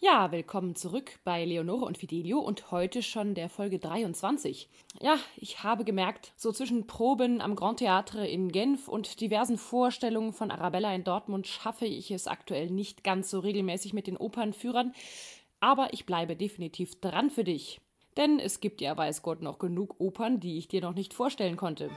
Ja, willkommen zurück bei Leonore und Fidelio und heute schon der Folge 23. Ja, ich habe gemerkt, so zwischen Proben am Grand Theatre in Genf und diversen Vorstellungen von Arabella in Dortmund schaffe ich es aktuell nicht ganz so regelmäßig mit den Opernführern, aber ich bleibe definitiv dran für dich. Denn es gibt ja, weiß Gott, noch genug Opern, die ich dir noch nicht vorstellen konnte.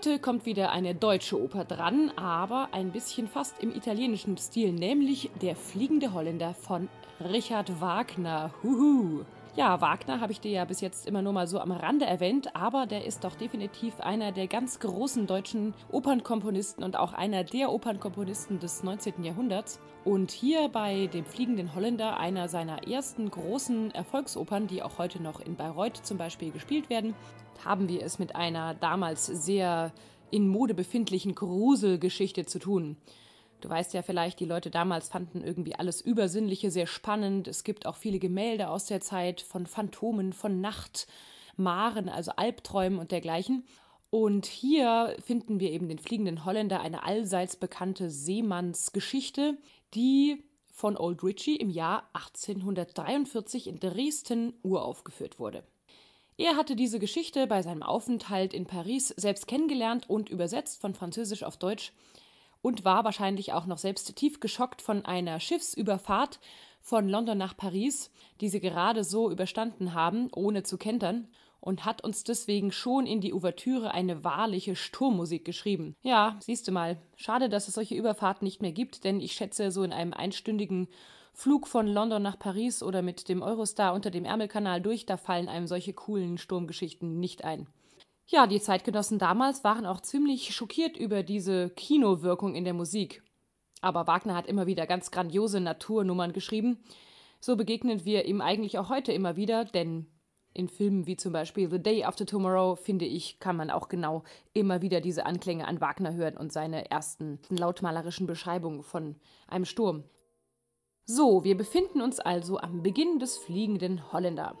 Heute kommt wieder eine deutsche Oper dran, aber ein bisschen fast im italienischen Stil, nämlich Der fliegende Holländer von Richard Wagner. Huhu. Ja, Wagner habe ich dir ja bis jetzt immer nur mal so am Rande erwähnt, aber der ist doch definitiv einer der ganz großen deutschen Opernkomponisten und auch einer der Opernkomponisten des 19. Jahrhunderts. Und hier bei dem Fliegenden Holländer, einer seiner ersten großen Erfolgsopern, die auch heute noch in Bayreuth zum Beispiel gespielt werden, haben wir es mit einer damals sehr in Mode befindlichen Gruselgeschichte zu tun. Du weißt ja vielleicht, die Leute damals fanden irgendwie alles Übersinnliche sehr spannend. Es gibt auch viele Gemälde aus der Zeit von Phantomen, von Nachtmaren, also Albträumen und dergleichen. Und hier finden wir eben den fliegenden Holländer, eine allseits bekannte Seemannsgeschichte, die von Old Ritchie im Jahr 1843 in Dresden uraufgeführt wurde. Er hatte diese Geschichte bei seinem Aufenthalt in Paris selbst kennengelernt und übersetzt von Französisch auf Deutsch und war wahrscheinlich auch noch selbst tief geschockt von einer Schiffsüberfahrt von London nach Paris, die sie gerade so überstanden haben, ohne zu kentern, und hat uns deswegen schon in die Ouvertüre eine wahrliche Sturmmusik geschrieben. Ja, siehst du mal, schade, dass es solche Überfahrten nicht mehr gibt, denn ich schätze, so in einem einstündigen Flug von London nach Paris oder mit dem Eurostar unter dem Ärmelkanal durch, da fallen einem solche coolen Sturmgeschichten nicht ein. Ja, die Zeitgenossen damals waren auch ziemlich schockiert über diese Kinowirkung in der Musik. Aber Wagner hat immer wieder ganz grandiose Naturnummern geschrieben. So begegnen wir ihm eigentlich auch heute immer wieder, denn in Filmen wie zum Beispiel The Day After Tomorrow, finde ich, kann man auch genau immer wieder diese Anklänge an Wagner hören und seine ersten lautmalerischen Beschreibungen von einem Sturm. So, wir befinden uns also am Beginn des fliegenden Holländer.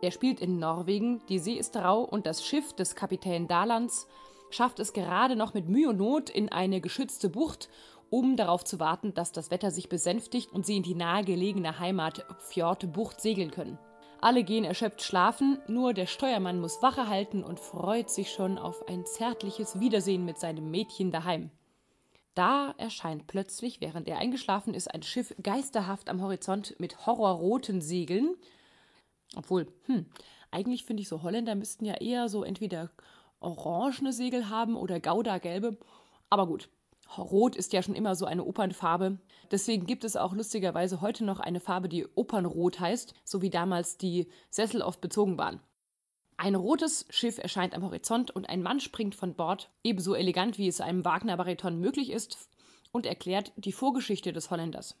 Er spielt in Norwegen, die See ist rau und das Schiff des Kapitän Dalands schafft es gerade noch mit Mühe und Not in eine geschützte Bucht, um darauf zu warten, dass das Wetter sich besänftigt und sie in die nahegelegene Heimat Fjord Bucht segeln können. Alle gehen erschöpft schlafen, nur der Steuermann muss Wache halten und freut sich schon auf ein zärtliches Wiedersehen mit seinem Mädchen daheim. Da erscheint plötzlich, während er eingeschlafen ist, ein Schiff geisterhaft am Horizont mit horrorroten Segeln. Obwohl, hm, eigentlich finde ich so, Holländer müssten ja eher so entweder orangene Segel haben oder Gouda-gelbe. Aber gut, Rot ist ja schon immer so eine Opernfarbe. Deswegen gibt es auch lustigerweise heute noch eine Farbe, die Opernrot heißt, so wie damals die Sessel oft bezogen waren. Ein rotes Schiff erscheint am Horizont und ein Mann springt von Bord, ebenso elegant wie es einem Wagner-Bariton möglich ist, und erklärt die Vorgeschichte des Holländers.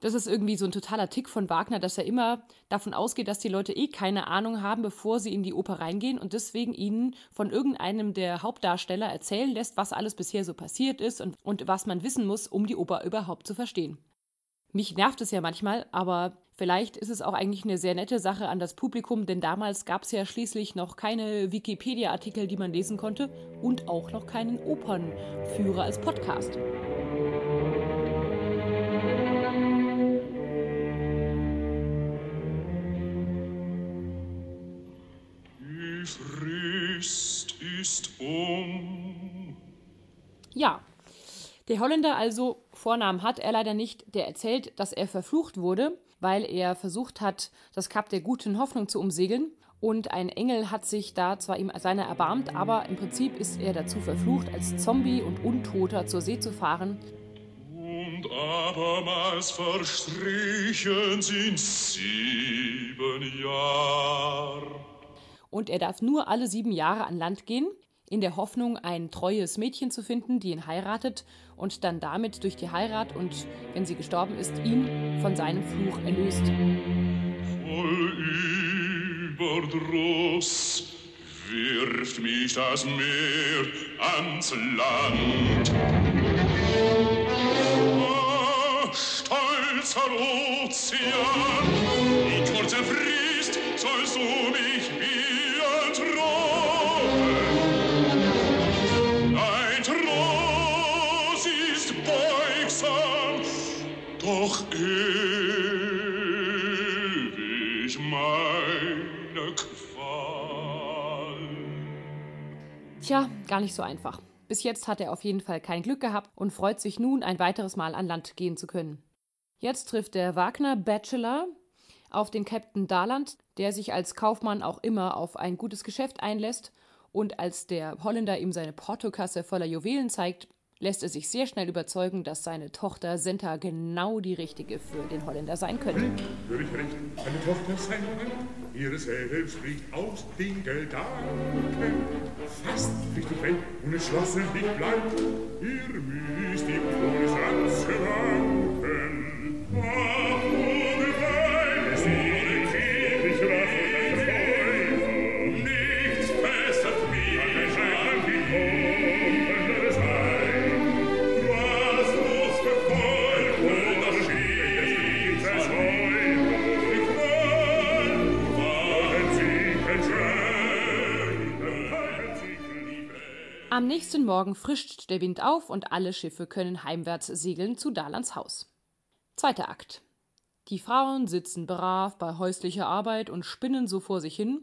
Das ist irgendwie so ein totaler Tick von Wagner, dass er immer davon ausgeht, dass die Leute eh keine Ahnung haben, bevor sie in die Oper reingehen und deswegen ihnen von irgendeinem der Hauptdarsteller erzählen lässt, was alles bisher so passiert ist und, und was man wissen muss, um die Oper überhaupt zu verstehen. Mich nervt es ja manchmal, aber vielleicht ist es auch eigentlich eine sehr nette Sache an das Publikum, denn damals gab es ja schließlich noch keine Wikipedia-Artikel, die man lesen konnte und auch noch keinen Opernführer als Podcast. Die Frist ist um. Ja, der Holländer also Vornamen hat er leider nicht, der erzählt, dass er verflucht wurde, weil er versucht hat, das Kap der guten Hoffnung zu umsegeln. Und ein Engel hat sich da zwar ihm seiner erbarmt, aber im Prinzip ist er dazu verflucht, als Zombie und Untoter zur See zu fahren. Und abermals verstrichen sind sieben Jahre. Und er darf nur alle sieben Jahre an Land gehen, in der Hoffnung, ein treues Mädchen zu finden, die ihn heiratet und dann damit durch die Heirat und, wenn sie gestorben ist, ihn von seinem Fluch erlöst. Voll Überdruss wirft mich das Meer ans Land. ganzer Ozean. In kurzer Frist sollst du mich wie doch ewig meine Qual. Tja, gar nicht so einfach. Bis jetzt hat er auf jeden Fall kein Glück gehabt und freut sich nun, ein weiteres Mal an Land gehen zu können. Jetzt trifft der Wagner Bachelor auf den Captain Darland, der sich als Kaufmann auch immer auf ein gutes Geschäft einlässt und als der Holländer ihm seine Portokasse voller Juwelen zeigt, lässt er sich sehr schnell überzeugen, dass seine Tochter Senta genau die richtige für den Holländer sein könnte. Hör ich recht, eine Tochter sein wollen? Selbst riecht aus den Gedanken. Fast richtig wenn unentschlossen nicht bleibt, ihr müsst die Todesangst Am nächsten Morgen frischt der Wind auf und alle Schiffe können heimwärts segeln zu Dalands Haus. Zweiter Akt. Die Frauen sitzen brav bei häuslicher Arbeit und spinnen so vor sich hin.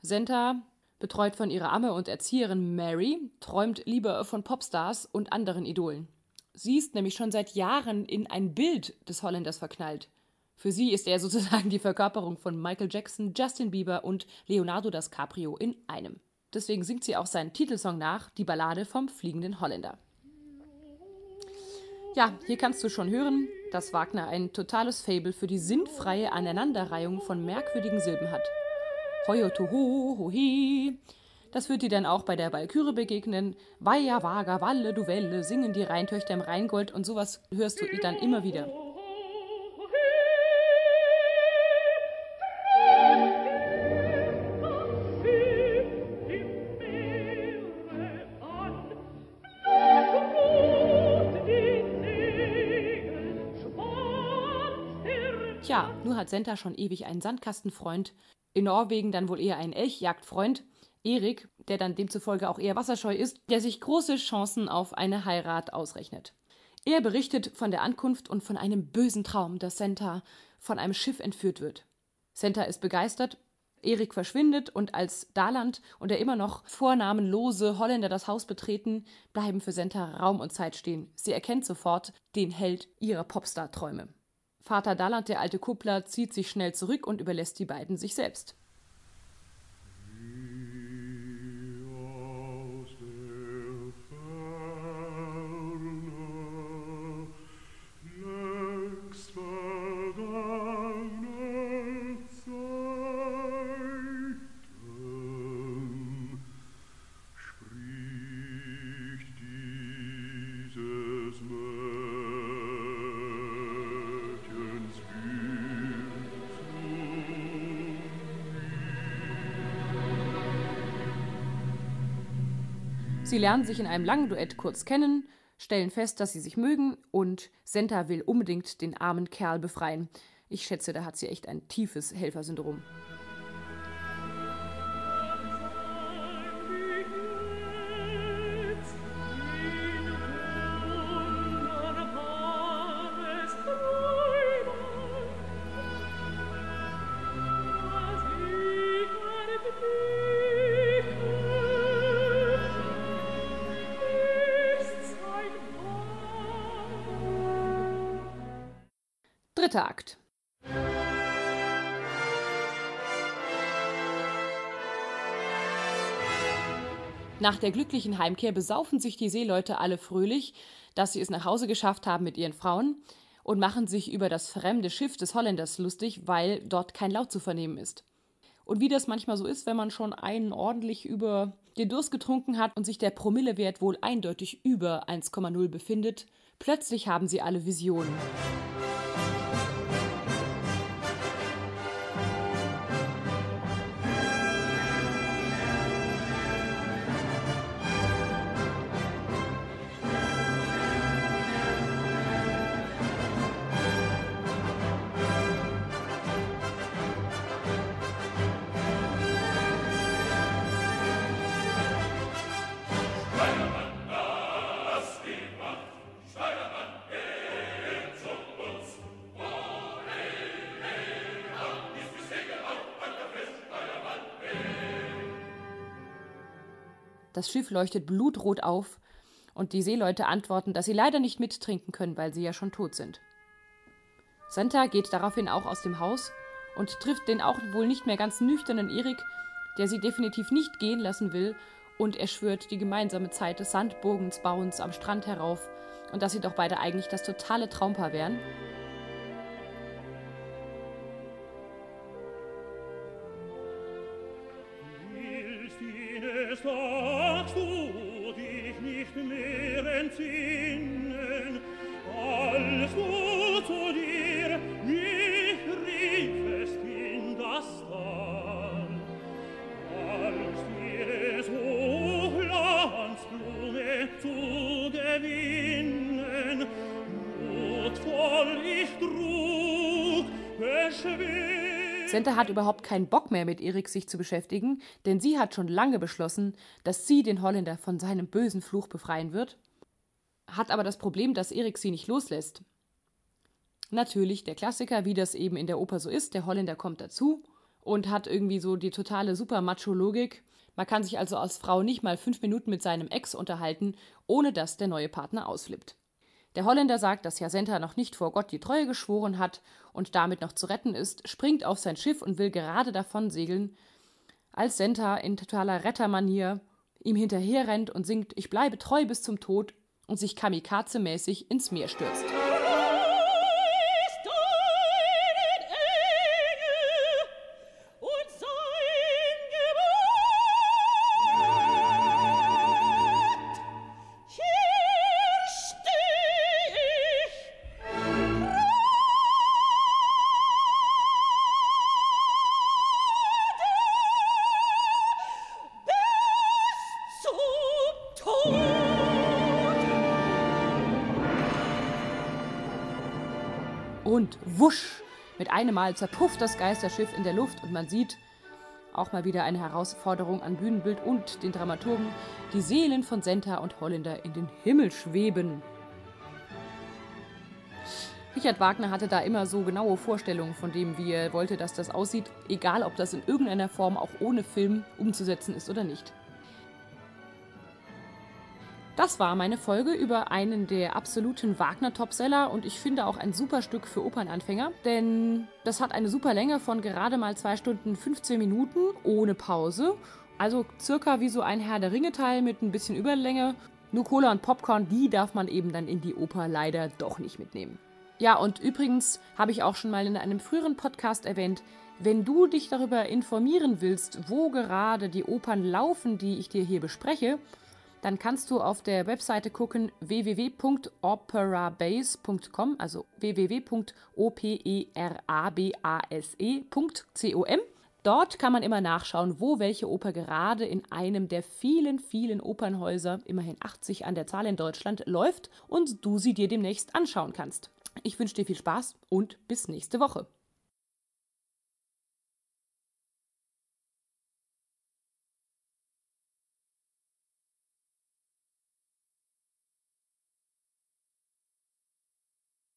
Senta, betreut von ihrer Amme und Erzieherin Mary, träumt lieber von Popstars und anderen Idolen. Sie ist nämlich schon seit Jahren in ein Bild des Holländers verknallt. Für sie ist er sozusagen die Verkörperung von Michael Jackson, Justin Bieber und Leonardo DiCaprio in einem. Deswegen singt sie auch seinen Titelsong nach, die Ballade vom fliegenden Holländer. Ja, hier kannst du schon hören, dass Wagner ein totales Fable für die sinnfreie Aneinanderreihung von merkwürdigen Silben hat. Hoyotoho, hohe. Das wird dir dann auch bei der Walküre begegnen. Weia, Waga, Walle, du Welle, singen die Rheintöchter im Rheingold und sowas hörst du dann immer wieder. Tja, nur hat Senta schon ewig einen Sandkastenfreund, in Norwegen dann wohl eher einen Elchjagdfreund, Erik, der dann demzufolge auch eher wasserscheu ist, der sich große Chancen auf eine Heirat ausrechnet. Er berichtet von der Ankunft und von einem bösen Traum, dass Senta von einem Schiff entführt wird. Senta ist begeistert, Erik verschwindet und als Daland und der immer noch vornamenlose Holländer das Haus betreten, bleiben für Senta Raum und Zeit stehen. Sie erkennt sofort den Held ihrer Popstar-Träume. Vater Daland, der alte Kuppler, zieht sich schnell zurück und überlässt die beiden sich selbst. Sie lernen sich in einem langen Duett kurz kennen, stellen fest, dass sie sich mögen und Senta will unbedingt den armen Kerl befreien. Ich schätze, da hat sie echt ein tiefes Helfersyndrom. Dritter Akt. Nach der glücklichen Heimkehr besaufen sich die Seeleute alle fröhlich, dass sie es nach Hause geschafft haben mit ihren Frauen und machen sich über das fremde Schiff des Holländers lustig, weil dort kein Laut zu vernehmen ist. Und wie das manchmal so ist, wenn man schon einen ordentlich über den Durst getrunken hat und sich der Promillewert wohl eindeutig über 1,0 befindet, plötzlich haben sie alle Visionen. Das Schiff leuchtet blutrot auf und die Seeleute antworten, dass sie leider nicht mittrinken können, weil sie ja schon tot sind. Santa geht daraufhin auch aus dem Haus und trifft den auch wohl nicht mehr ganz nüchternen Erik, der sie definitiv nicht gehen lassen will, und er schwört die gemeinsame Zeit des Sandburgensbauens am Strand herauf und dass sie doch beide eigentlich das totale Traumpaar wären. Nicht mehr Senta hat überhaupt keinen Bock mehr mit Erik sich zu beschäftigen, denn sie hat schon lange beschlossen, dass sie den Holländer von seinem bösen Fluch befreien wird, hat aber das Problem, dass Erik sie nicht loslässt. Natürlich der Klassiker, wie das eben in der Oper so ist, der Holländer kommt dazu und hat irgendwie so die totale Super-Macho-Logik. Man kann sich also als Frau nicht mal fünf Minuten mit seinem Ex unterhalten, ohne dass der neue Partner ausflippt. Der Holländer sagt, dass Jacinta noch nicht vor Gott die Treue geschworen hat und damit noch zu retten ist, springt auf sein Schiff und will gerade davon segeln, als Senta in totaler Rettermanier ihm hinterherrennt und singt Ich bleibe treu bis zum Tod und sich kamikaze-mäßig ins Meer stürzt. Und wusch! Mit einem Mal zerpufft das Geisterschiff in der Luft und man sieht, auch mal wieder eine Herausforderung an Bühnenbild und den Dramaturgen, die Seelen von Senta und Holländer in den Himmel schweben. Richard Wagner hatte da immer so genaue Vorstellungen von dem, wie er wollte, dass das aussieht, egal ob das in irgendeiner Form auch ohne Film umzusetzen ist oder nicht. Das war meine Folge über einen der absoluten Wagner-Topseller und ich finde auch ein super Stück für Opernanfänger, denn das hat eine super Länge von gerade mal 2 Stunden 15 Minuten ohne Pause. Also circa wie so ein Herr der Ringe-Teil mit ein bisschen Überlänge. Nur Cola und Popcorn, die darf man eben dann in die Oper leider doch nicht mitnehmen. Ja, und übrigens habe ich auch schon mal in einem früheren Podcast erwähnt, wenn du dich darüber informieren willst, wo gerade die Opern laufen, die ich dir hier bespreche, dann kannst du auf der Webseite gucken www.operabase.com, also www.operabase.com. Dort kann man immer nachschauen, wo welche Oper gerade in einem der vielen, vielen Opernhäuser, immerhin 80 an der Zahl in Deutschland, läuft und du sie dir demnächst anschauen kannst. Ich wünsche dir viel Spaß und bis nächste Woche.